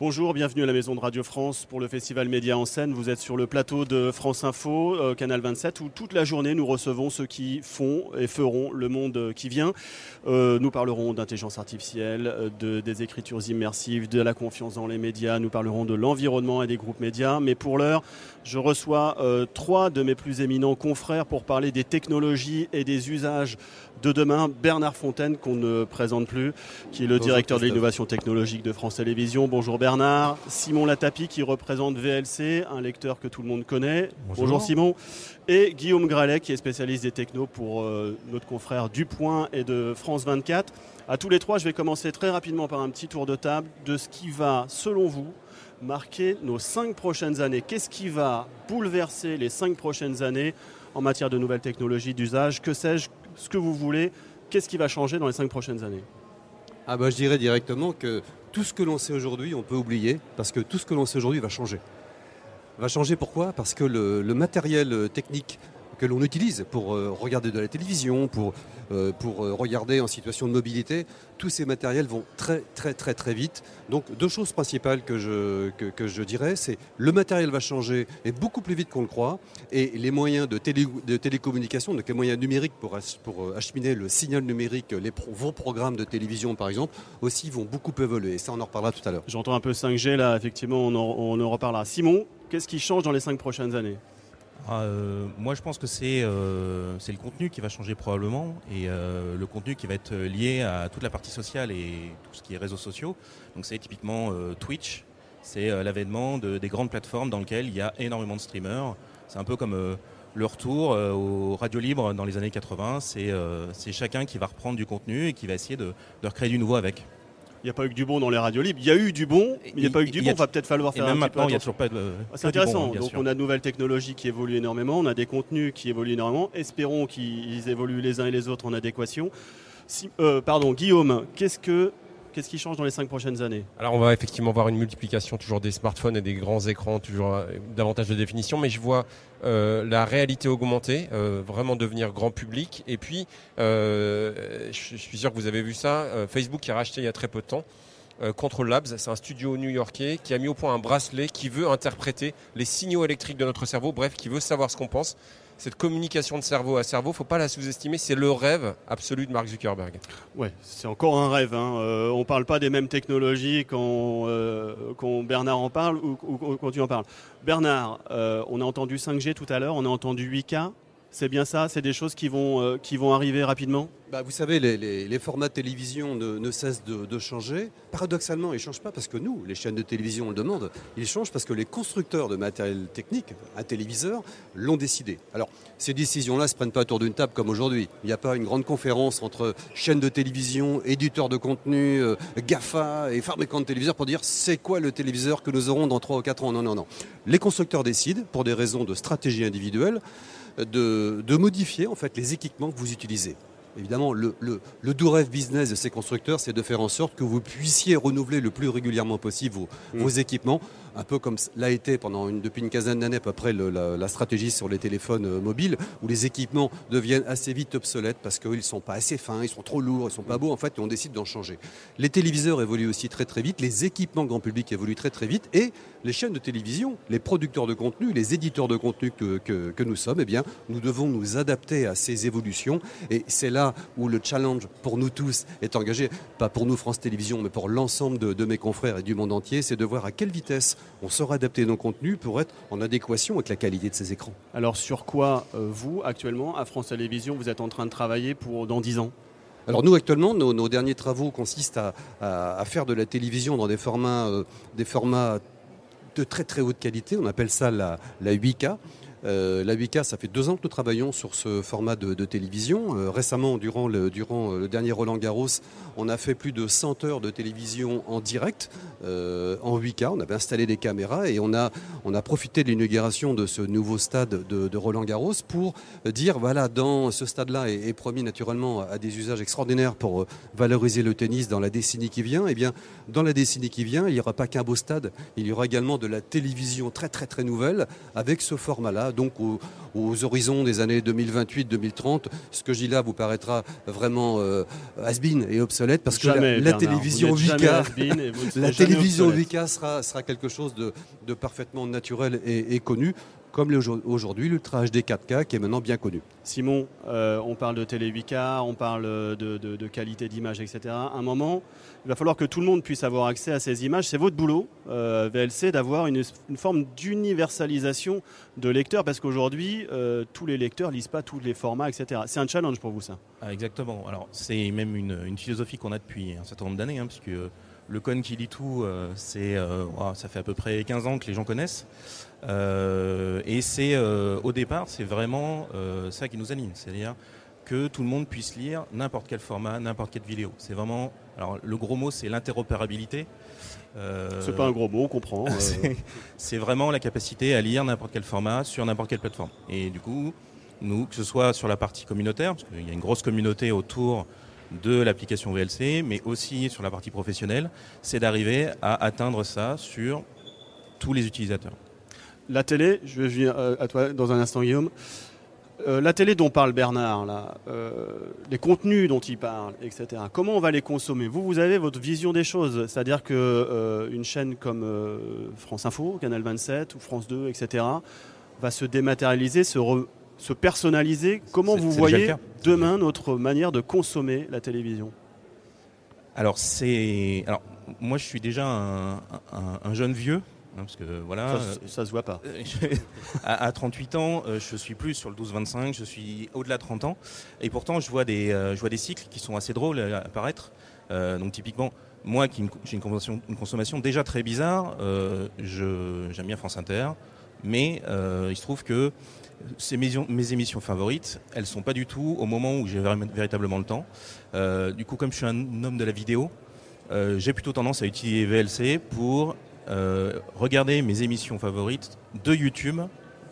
Bonjour, bienvenue à la Maison de Radio France pour le Festival Média en scène. Vous êtes sur le plateau de France Info, euh, Canal 27, où toute la journée nous recevons ceux qui font et feront le monde qui vient. Euh, nous parlerons d'intelligence artificielle, euh, de, des écritures immersives, de la confiance dans les médias, nous parlerons de l'environnement et des groupes médias. Mais pour l'heure, je reçois trois de mes plus éminents confrères pour parler des technologies et des usages de demain, Bernard Fontaine, qu'on ne présente plus, qui est le directeur de l'innovation technologique de France Télévisions. Bonjour Bernard. Simon Latapi, qui représente VLC, un lecteur que tout le monde connaît. Bonjour, Simon. Et Guillaume Gralet, qui est spécialiste des technos pour euh, notre confrère Dupoint et de France 24. À tous les trois, je vais commencer très rapidement par un petit tour de table de ce qui va, selon vous, marquer nos cinq prochaines années. Qu'est-ce qui va bouleverser les cinq prochaines années en matière de nouvelles technologies d'usage? Que sais-je? Ce que vous voulez? Qu'est-ce qui va changer dans les cinq prochaines années? Ah bah, Je dirais directement que tout ce que l'on sait aujourd'hui, on peut oublier, parce que tout ce que l'on sait aujourd'hui va changer. Va changer pourquoi? Parce que le, matériel technique que l'on utilise pour euh, regarder de la télévision, pour, euh, pour euh, regarder en situation de mobilité, tous ces matériels vont très très très très vite. Donc deux choses principales que je, que, je dirais, c'est le matériel va changer et beaucoup plus vite qu'on le croit, et les moyens de, télé, de télécommunication, donc les moyens numériques pour, pour acheminer le signal numérique, les vos programmes de télévision par exemple, aussi vont beaucoup évoluer. Et ça, on en reparlera tout à l'heure. J'entends un peu 5G là, effectivement, on en, on en reparlera. Simon, qu'est-ce qui change dans les cinq prochaines années? Euh, moi, je pense que euh, c'est le contenu qui va changer probablement et euh, le contenu qui va être lié à toute la partie sociale et tout ce qui est réseaux sociaux. Donc, c'est typiquement Twitch, c'est l'avènement de, des grandes plateformes dans lesquelles il y a énormément de streamers. C'est un peu comme le retour au radio libre dans les années 80. C'est chacun qui va reprendre du contenu et qui va essayer de recréer du nouveau avec. Il n'y a pas eu que du bon dans les radios libres. Il y a eu du bon, mais il n'y a pas eu que du bon. Il va peut-être falloir faire un même maintenant, il n'y a toujours pas de. Ah, c'est intéressant. Donc on a de nouvelles technologies qui évoluent énormément, on a des contenus qui évoluent énormément. Espérons qu'ils évoluent les uns et les autres en adéquation. Euh, pardon, Guillaume, qu'est-ce que Qu'est-ce qui change dans les cinq prochaines années Alors on va effectivement voir une multiplication toujours des smartphones et des grands écrans, toujours euh, davantage de définition, mais je vois euh, la réalité augmentée, euh, vraiment devenir grand public. Et puis, je suis sûr que vous avez vu ça, Facebook qui a racheté il y a très peu de temps. Control Labs, c'est un studio new-yorkais qui a mis au point un bracelet qui veut interpréter les signaux électriques de notre cerveau, bref, qui veut savoir ce qu'on pense cette communication de cerveau à cerveau, faut pas la sous-estimer. C'est le rêve absolu de Mark Zuckerberg. Ouais, c'est encore un rêve. Hein. Euh, on parle pas des mêmes technologies quand, euh, Bernard en parle ou, quand tu en parles. Bernard, euh, on a entendu 5G tout à l'heure, on a entendu 8K. C'est bien ça C'est des choses qui vont, euh, arriver rapidement bah, Vous savez, les, formats de télévision ne, cessent de, changer. Paradoxalement, ils ne changent pas parce que nous, les chaînes de télévision, on le demande. Ils changent parce que les constructeurs de matériel technique, un téléviseur, l'ont décidé. Alors, ces décisions-là ne se prennent pas autour d'une table comme aujourd'hui. Il n'y a pas une grande conférence entre chaînes de télévision, éditeurs de contenu, euh, GAFA et fabricants de téléviseurs pour dire c'est quoi le téléviseur que nous aurons dans 3 ou 4 ans. Non, non, non. Les constructeurs décident pour des raisons de stratégie individuelle de, modifier en fait les équipements que vous utilisez. Évidemment, le, le, le doux rêve business de ces constructeurs, c'est de faire en sorte que vous puissiez renouveler le plus régulièrement possible vos, mmh. vos équipements un peu comme l'a été une, depuis une quinzaine d'années à peu près la, stratégie sur les téléphones euh, mobiles, où les équipements deviennent assez vite obsolètes parce qu'ils ne sont pas assez fins, ils sont trop lourds, ils ne sont pas beaux, en fait, et on décide d'en changer. Les téléviseurs évoluent aussi très très vite, les équipements grand public évoluent très très vite, et les chaînes de télévision, les producteurs de contenu, les éditeurs de contenu que, nous sommes, eh bien, nous devons nous adapter à ces évolutions, et c'est là où le challenge pour nous tous est engagé, pas pour nous France Télévisions, mais pour l'ensemble de mes confrères et du monde entier, c'est de voir à quelle vitesse on saura adapter nos contenus pour être en adéquation avec la qualité de ces écrans. Alors sur quoi, euh, vous, actuellement, à France Télévisions, vous êtes en train de travailler pour dans 10 ans? Alors nous actuellement, nos, derniers travaux consistent à, faire de la télévision dans des formats, euh, des formats de très très haute qualité. On appelle ça la, la 8K. Euh, la 8K, ça fait deux ans que nous travaillons sur ce format de, télévision. Euh, récemment, durant, euh, le dernier Roland Garros, on a fait plus de 100 heures de télévision en direct, en 8K. On avait installé des caméras et on a, profité de l'inauguration de ce nouveau stade de, Roland Garros pour dire, voilà, dans ce stade-là est, promis naturellement à des usages extraordinaires pour valoriser le tennis dans la décennie qui vient. Et eh bien, dans la décennie qui vient, il n'y aura pas qu'un beau stade, il y aura également de la télévision très très très nouvelle avec ce format-là donc aux, horizons des années 2028-2030, ce que je dis là vous paraîtra vraiment euh, has-been et obsolète parce que la, télévision VK, la télévision sera, sera quelque chose de, de parfaitement naturel et, et connu comme aujourd'hui l'Ultra HD 4K qui est maintenant bien connu. Simon, euh, on parle de télé 8K, on parle de, qualité d'image, etc. À un moment, il va falloir que tout le monde puisse avoir accès à ces images. C'est votre boulot, euh, VLC, d'avoir une, forme d'universalisation de lecteurs parce qu'aujourd'hui, euh, tous les lecteurs lisent pas tous les formats, etc. C'est un challenge pour vous, ça? Ah, Exactement. Alors, c'est même une, philosophie qu'on a depuis un certain nombre d'années, hein, puisque le con qui lit tout, c'est, ça fait à peu près 15 ans que les gens connaissent. Euh, et c'est euh, au départ, c'est vraiment euh, ça qui nous anime, c'est-à-dire que tout le monde puisse lire n'importe quel format, n'importe quelle vidéo. C'est vraiment, alors le gros mot, c'est l'interopérabilité. c'est pas un gros mot, on comprend. c'est vraiment la capacité à lire n'importe quel format sur n'importe quelle plateforme. Et du coup, nous, que ce soit sur la partie communautaire, parce qu'il y a une grosse communauté autour de l'application VLC, mais aussi sur la partie professionnelle, c'est d'arriver à atteindre ça sur tous les utilisateurs la télé, je vais venir euh, à toi dans un instant, Guillaume. Euh, la télé dont parle Bernard, là, euh, les contenus dont il parle, etc. Comment on va les consommer? Vous, vous avez votre vision des choses, c'est-à-dire que une chaîne comme France Info, Canal 27 ou France 2, etc. va se dématérialiser, se, se personnaliser? Comment vous voyez demain notre manière de consommer la télévision Alors c'est, alors moi je suis déjà un jeune vieux Hein, parce que voilà, ça, se voit pas. à, 38 ans, euh, je suis plus sur le 12-25, je suis au-delà de 30 ans, et pourtant je vois des, euh, je vois des cycles qui sont assez drôles à apparaître. Euh, donc typiquement, moi qui j'ai une consommation, une consommation déjà très bizarre, j'aime bien France Inter, mais il se trouve que ces mes, mes, émissions favorites, elles sont pas du tout au moment où j'ai véritablement le temps. du coup, comme je suis un homme de la vidéo, j'ai plutôt tendance à utiliser VLC pour euh, regarder mes émissions favorites de YouTube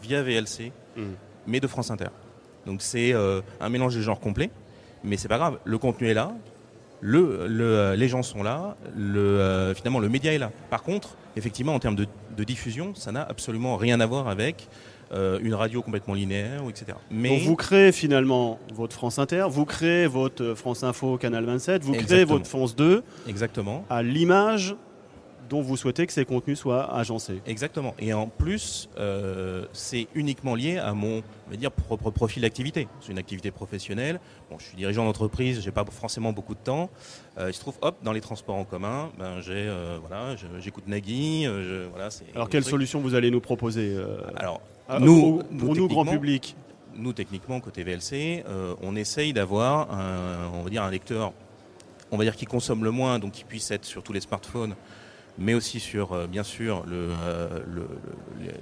via VLC, hmm. mais de France Inter. Donc c'est euh, un mélange de genres complet, mais c'est pas grave. Le contenu est là, le, euh, les gens sont là, le, finalement le média est là. Par contre, effectivement, en termes de, diffusion, ça n'a absolument rien à voir avec une radio complètement linéaire, etc. Mais Donc vous créez finalement votre France Inter, vous créez votre France Info Canal 27, vous créez votre France 2. Exactement. À l'image dont vous souhaitez que ces contenus soient agencés. Exactement. Et en plus, euh, c'est uniquement lié à mon on va dire, propre profil d'activité. C'est une activité professionnelle. Bon, je suis dirigeant d'entreprise, j'ai pas forcément beaucoup de temps. Euh, il se trouve, hop, dans les transports en commun, ben, j'ai, euh, voilà, j'écoute Nagui. voilà, Alors, quelle solution vous allez nous proposer Alors, nous, pour nous, grand public Nous, techniquement, côté VLC, on essaye d'avoir un, on va dire, un lecteur on va dire qui consomme le moins, donc qui puisse être sur tous les smartphones mais aussi sur, euh, bien sûr, euh,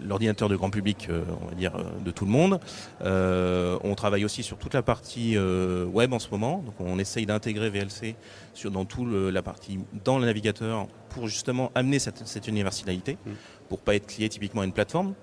l'ordinateur de grand public, euh, on va dire, de tout le monde. on travaille aussi sur toute la partie web en ce moment. Donc on essaye d'intégrer VLC sur, dans tout la partie dans le navigateur pour justement amener cette, cette universalité, mm. pour pas être lié typiquement à une plateforme.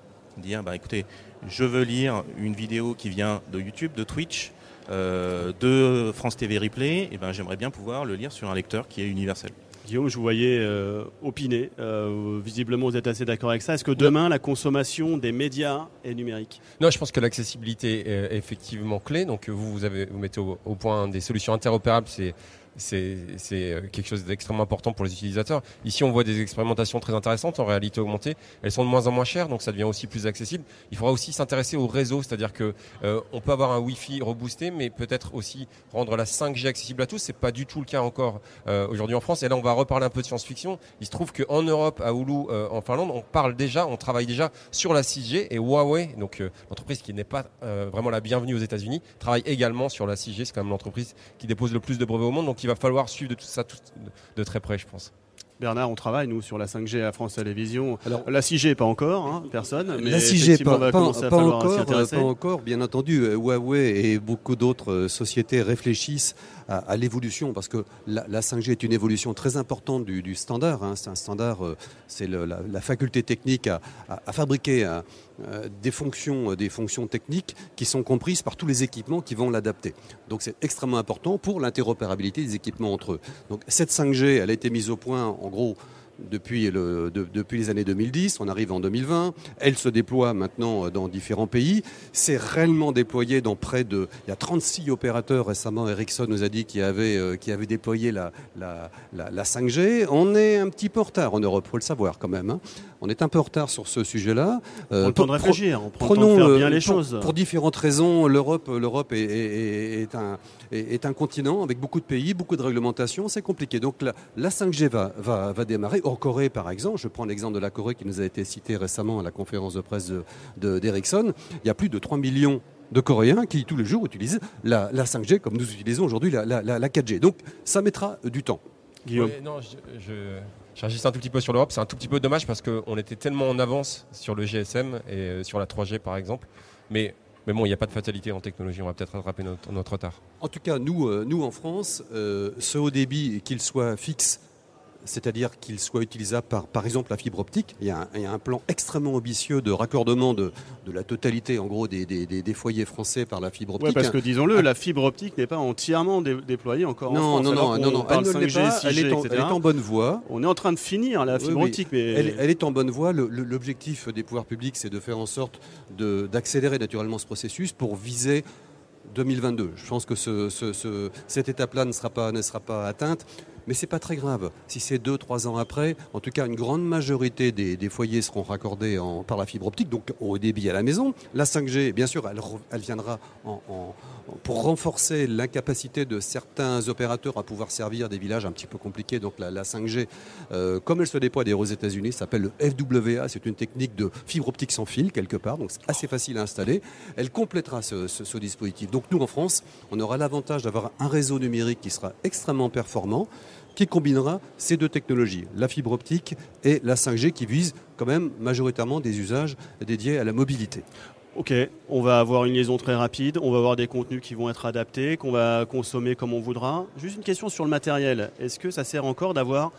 Dire, bah, écoutez, je veux lire une vidéo qui vient de YouTube, de Twitch, de France TV Replay, et ben j'aimerais bien pouvoir le lire sur un lecteur qui est universel. Guillaume, je vous voyais euh, opiner. Euh, visiblement, vous êtes assez d'accord avec ça. Est-ce que demain, la consommation des médias est numérique? Non, je pense que l'accessibilité est effectivement clé. Donc, vous, vous, avez, vous mettez au, au point des solutions interopérables. C'est c'est euh, quelque chose d'extrêmement important pour les utilisateurs. Ici, on voit des expérimentations très intéressantes en réalité augmentée. Elles sont de moins en moins chères, donc ça devient aussi plus accessible. Il faudra aussi s'intéresser au réseau, c'est-à-dire que euh, on peut avoir un Wi-Fi reboosté, mais peut-être aussi rendre la 5G accessible à tous. C'est pas du tout le cas encore euh, aujourd'hui en France. Et là, on va reparler un peu de science-fiction. Il se trouve qu'en Europe, à Oulu, en Finlande, on parle déjà, on travaille déjà sur la 6G et Huawei, donc l'entreprise qui n'est pas vraiment la bienvenue aux États-Unis, travaille également sur la 6G. C'est quand même l'entreprise qui dépose le plus de brevets au monde. Il va falloir suivre de tout ça de très près, je pense. Bernard, on travaille, nous, sur la 5G à France Télévisions. Alors, la 6G, pas encore, hein, personne. Mais la 6G, pas, pas, encore, pas encore, bien entendu. Huawei et beaucoup d'autres euh, sociétés réfléchissent à, l'évolution, parce que la, 5G est une évolution très importante du, standard. Hein. C'est un standard, euh, c'est la, faculté technique à, fabriquer euh, des, fonctions, des fonctions techniques qui sont comprises par tous les équipements qui vont l'adapter. Donc c'est extrêmement important pour l'interopérabilité des équipements entre eux. Donc cette 5G, elle a été mise au point en gros depuis, le, depuis les années 2010, on arrive en 2020, elle se déploie maintenant dans différents pays, c'est réellement déployé dans près de... Il y a 36 opérateurs récemment, Ericsson nous a dit qu'il avait, euh, qui avait déployé la, la, la, 5G. On est un petit peu en retard en Europe, il faut le savoir quand même. Hein. On est un peu en retard sur ce sujet-là. Euh, on le temps de réfléchir, on prend prenons, le temps de faire bien les choses. Pour différentes raisons, l'Europe, l'Europe est, est, est, un, est, un continent avec beaucoup de pays, beaucoup de réglementations, c'est compliqué. Donc la, la 5G va, va, va démarrer. En Corée, par exemple, je prends l'exemple de la Corée qui nous a été cité récemment à la conférence de presse d'Ericsson, de, il y a plus de 3 millions de Coréens qui tous les jours utilisent la, la 5G comme nous utilisons aujourd'hui la, la, la, 4G. Donc ça mettra du temps. Guillaume. non, je, un tout petit peu sur l'Europe. C'est un tout petit peu dommage parce qu'on était tellement en avance sur le GSM et euh, sur la 3G par exemple. Mais mais bon, il n'y a pas de fatalité en technologie, on va peut-être rattraper notre, notre, retard. En tout cas, nous, euh, nous en France, euh, ce haut débit, qu'il soit fixe c'est-à-dire qu'il soit utilisable par, par exemple, la fibre optique. Il y, a un, plan extrêmement ambitieux de raccordement de, de la totalité, en gros, des, des, des, foyers français par la fibre optique. Oui, parce que disons-le, ah. la fibre optique n'est pas entièrement déployée encore non, en France. Non, non, non, non, elle pas. elle, est en, elle est en, bonne voie. On est en train de finir la fibre optique, mais elle, elle, est en bonne voie. L'objectif des pouvoirs publics, c'est de faire en sorte d'accélérer naturellement ce processus pour viser 2022. Je pense que ce, ce, cette étape-là ne sera pas, ne sera pas atteinte. Mais c'est pas très grave. Si c'est deux, trois ans après, en tout cas, une grande majorité des, foyers seront raccordés par la fibre optique, donc au débit à la maison. La 5G, bien sûr, elle, viendra en, pour renforcer l'incapacité de certains opérateurs à pouvoir servir des villages un petit peu compliqués. Donc la, 5G, euh, comme elle se déploie aux États-Unis, s'appelle le FWA. C'est une technique de fibre optique sans fil quelque part, donc c'est assez facile à installer. Elle complétera ce, ce dispositif. Donc nous en France, on aura l'avantage d'avoir un réseau numérique qui sera extrêmement performant qui combinera ces deux technologies, la fibre optique et la 5G, qui visent quand même majoritairement des usages dédiés à la mobilité. Ok, on va avoir une liaison très rapide, on va avoir des contenus qui vont être adaptés, qu'on va consommer comme on voudra. Juste une question sur le matériel. Est-ce que ça sert encore d'avoir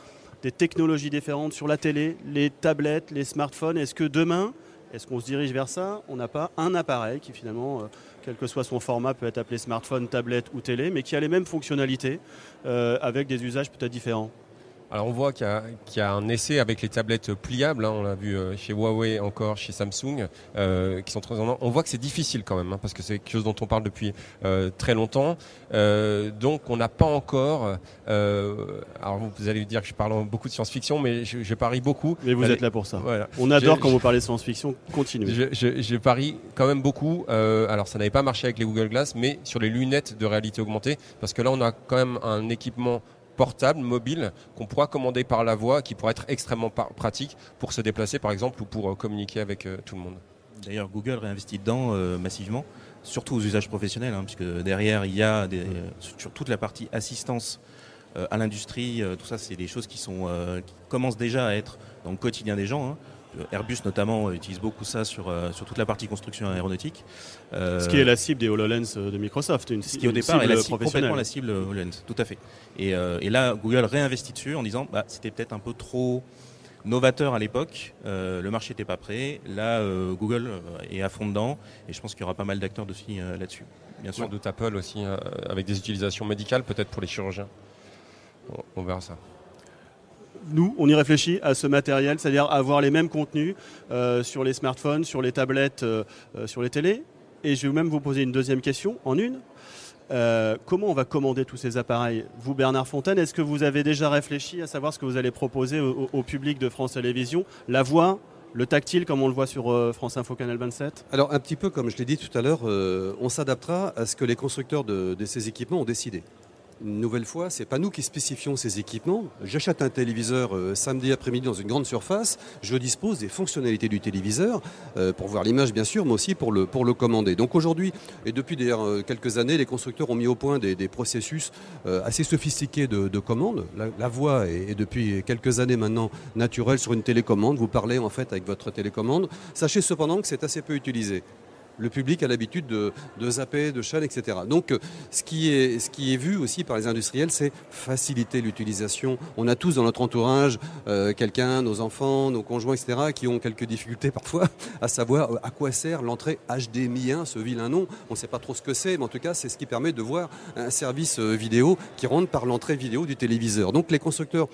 des technologies différentes sur la télé, les tablettes, les smartphones? Est-ce que demain, est-ce qu'on se dirige vers ça? On n'a pas un appareil qui finalement, euh, quel que soit son format, peut être appelé smartphone, tablette ou télé, mais qui a les mêmes fonctionnalités euh, avec des usages peut-être différents alors on voit qu'il y, a un essai avec les tablettes pliables, hein. on l'a vu euh, chez Huawei encore, chez Samsung, euh, qui sont très en On voit que c'est difficile quand même, hein, parce que c'est quelque chose dont on parle depuis euh, très longtemps. donc on n'a pas encore. alors vous allez dire que je parle beaucoup de science-fiction, mais je, parie beaucoup. Mais vous êtes là pour ça. On adore quand vous parlez de science-fiction. Continuez. Je, je, parie quand même beaucoup. alors ça n'avait pas marché avec les Google Glass, mais sur les lunettes de réalité augmentée, parce que là on a quand même un équipement portable, mobile, qu'on pourra commander par la voix, qui pourra être extrêmement pratique pour se déplacer par exemple ou pour euh, communiquer avec euh, tout le monde. D'ailleurs, Google réinvestit dedans euh, massivement, surtout aux usages professionnels, hein, puisque derrière, il y a des, sur toute la partie assistance à l'industrie, tout ça, c'est des choses qui, sont, qui commencent déjà à être dans le quotidien des gens. Hein. Airbus notamment utilise beaucoup ça sur, sur toute la partie construction aéronautique. Ce qui est la cible des HoloLens de Microsoft. Une, ce qui au départ est la cible, complètement la cible HoloLens, tout à fait. Et, et là, Google réinvestit dessus en disant bah, c'était peut-être un peu trop novateur à l'époque, le marché n'était pas prêt. Là, Google est à fond dedans et je pense qu'il y aura pas mal d'acteurs aussi là-dessus. Bien sûr. Doute Apple aussi, avec des utilisations médicales peut-être pour les chirurgiens. on verra ça nous, on y réfléchit à ce matériel, c'est-à-dire avoir les mêmes contenus euh, sur les smartphones, sur les tablettes, euh, euh, sur les télés. Et je vais même vous poser une deuxième question, en une. Comment on va commander tous ces appareils Vous, Bernard Fontaine, est-ce que vous avez déjà réfléchi à savoir ce que vous allez proposer au, public de France Télévisions La voix, le tactile comme on le voit sur France Info Canal 27 Alors un petit peu comme je l'ai dit tout à l'heure, on s'adaptera à ce que les constructeurs de, ces équipements ont décidé une nouvelle fois, c'est pas nous qui spécifions ces équipements. J'achète un téléviseur euh, samedi après-midi dans une grande surface, je dispose des fonctionnalités du téléviseur euh, pour voir l'image bien sûr, mais aussi pour le, pour le commander. Donc aujourd'hui, et depuis euh, quelques années, les constructeurs ont mis au point des, processus assez sophistiqués de, commande. La, voix est, depuis quelques années maintenant naturelle sur une télécommande. Vous parlez en fait avec votre télécommande. Sachez cependant que c'est assez peu utilisé. Le public a l'habitude de, de, zapper, de chaînes, etc. Donc, ce qui, est, ce qui est vu aussi par les industriels, c'est faciliter l'utilisation. On a tous dans notre entourage euh, quelqu'un, nos enfants, nos conjoints, etc., qui ont quelques difficultés parfois à savoir euh, à quoi sert l'entrée HDMI 1, ce vilain nom. On ne sait pas trop ce que c'est, mais en tout cas, c'est ce qui permet de voir un service euh, vidéo qui rentre par l'entrée vidéo du téléviseur. Donc, les constructeurs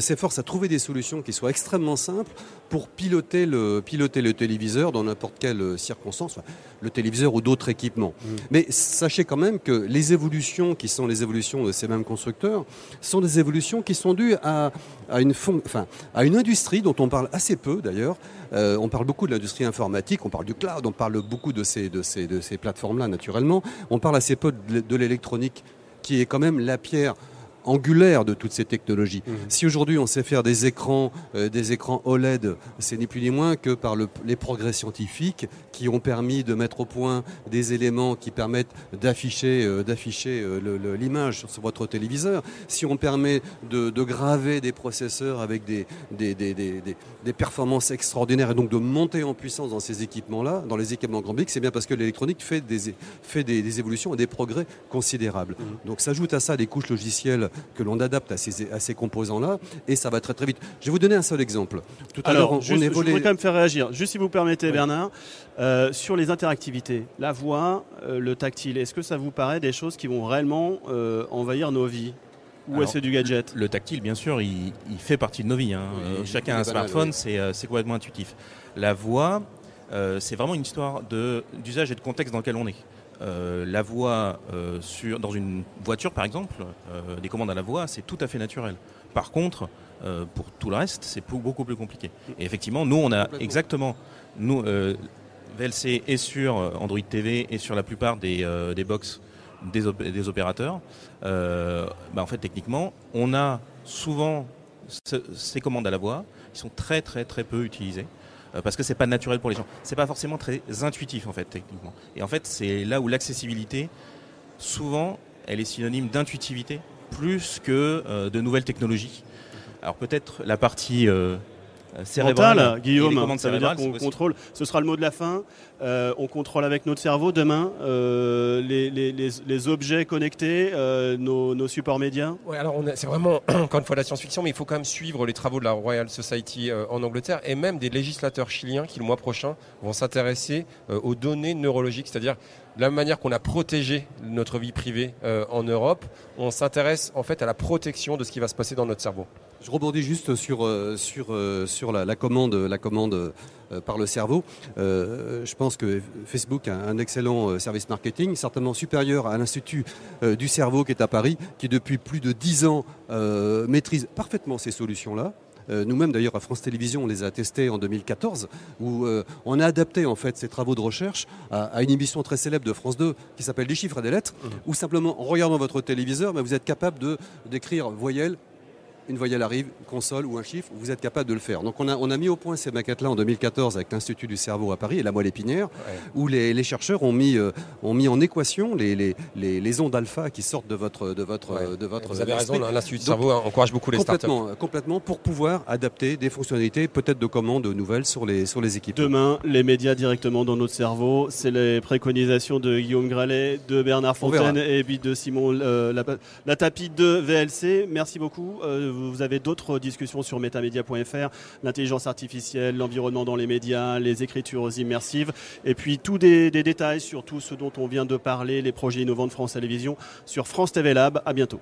s'efforcent à trouver des solutions qui soient extrêmement simples pour piloter le téléviseur dans n'importe quelle circonstance, le téléviseur ou d'autres équipements. Mmh. Mais sachez quand même que les évolutions qui sont les évolutions de ces mêmes constructeurs sont des évolutions qui sont dues à, une, enfin, à une industrie dont on parle assez peu d'ailleurs. Euh, on parle beaucoup de l'industrie informatique, on parle du cloud, on parle beaucoup de ces, de ces, de ces plateformes-là naturellement. On parle assez peu de l'électronique qui est quand même la pierre angulaire de toutes ces technologies. Mmh. Si aujourd'hui on sait faire des écrans, euh, des écrans OLED, c'est ni plus ni moins que par les progrès scientifiques qui ont permis de mettre au point des éléments qui permettent d'afficher, euh, d'afficher euh, l'image sur votre téléviseur. Si on permet de, graver des processeurs avec des des, des, des, performances extraordinaires et donc de monter en puissance dans ces équipements-là, dans les équipements grand public, c'est bien parce que l'électronique fait des fait des, évolutions et des progrès considérables. Mmh. Donc s'ajoute à ça des couches logicielles que l'on adapte à ces, à ces composants-là, et ça va très très vite. Je vais vous donner un seul exemple. Tout à l'heure, on, je voudrais quand même faire réagir. Juste si vous permettez, Bernard, euh, sur les interactivités, la voix, euh, le tactile, est-ce que ça vous paraît des choses qui vont réellement euh, envahir nos vies? Ou est-ce du gadget? Le tactile, bien sûr, il, fait partie de nos vies. Hein. Chacun a un smartphone, c'est complètement intuitif. La voix, c'est vraiment une histoire d'usage et de contexte dans lequel on est. Euh, la voix euh, sur, dans une voiture, par exemple, euh, des commandes à la voix, c'est tout à fait naturel. Par contre, pour tout le reste, c'est beaucoup plus compliqué. Et effectivement, nous, on a exactement, nous, VLC est sur Android TV et sur la plupart des, des box des, des opérateurs. Bah, en fait, techniquement, on a souvent ces commandes à la voix qui sont très très très peu utilisées. Euh, parce que c'est pas naturel pour les gens. C'est pas forcément très intuitif en fait techniquement. Et en fait, c'est là où l'accessibilité, souvent, elle est synonyme d'intuitivité plus que euh, de nouvelles technologies. Alors peut-être la partie euh, euh, cérébrale. Guillaume, ça veut dire qu'on contrôle. Ce sera le mot de la fin. Euh, on contrôle avec notre cerveau demain euh, les, les, les, objets connectés, nos, nos, supports médias. Oui, alors c'est vraiment encore une fois la science-fiction, mais il faut quand même suivre les travaux de la Royal Society en Angleterre et même des législateurs chiliens qui le mois prochain vont s'intéresser aux données neurologiques, c'est-à-dire de la même manière qu'on a protégé notre vie privée en Europe, on s'intéresse en fait à la protection de ce qui va se passer dans notre cerveau. Je rebondis juste sur, euh, sur, euh, sur la, commande, la commande euh, par le cerveau. je pense que Facebook a un excellent service marketing, certainement supérieur à l'Institut du cerveau qui est à Paris, qui depuis plus de dix ans maîtrise parfaitement ces solutions-là. Nous-mêmes, d'ailleurs, à France Télévisions, on les a testés en 2014, où on a adapté en fait ces travaux de recherche à, une émission très célèbre de France 2 qui s'appelle Des chiffres et des lettres, mmh. où simplement en regardant votre téléviseur, vous êtes capable de d'écrire voyelles, une voyelle arrive, une console ou un chiffre, vous êtes capable de le faire. Donc on a, on a mis au point ces maquettes-là en 2014 avec l'Institut du cerveau à Paris et la moelle épinière, où les, chercheurs ont mis, euh, ont mis en équation les, les, les, ondes alpha qui sortent de votre... De votre, de votre vous avez raison, l'Institut du cerveau encourage beaucoup les complètement, startups. Complètement, pour pouvoir adapter des fonctionnalités, peut-être de commandes nouvelles sur les, sur les équipes. Demain, les médias directement dans notre cerveau, c'est les préconisations de Guillaume Gralet, de Bernard Fontaine et puis de Simon euh, la, la, tapis de VLC. Merci beaucoup. Euh, vous avez d'autres discussions sur metamedia.fr, l'intelligence artificielle, l'environnement dans les médias, les écritures immersives, et puis tous des, détails sur tout ce dont on vient de parler, les projets innovants de France Télévisions sur France TV Lab. À bientôt.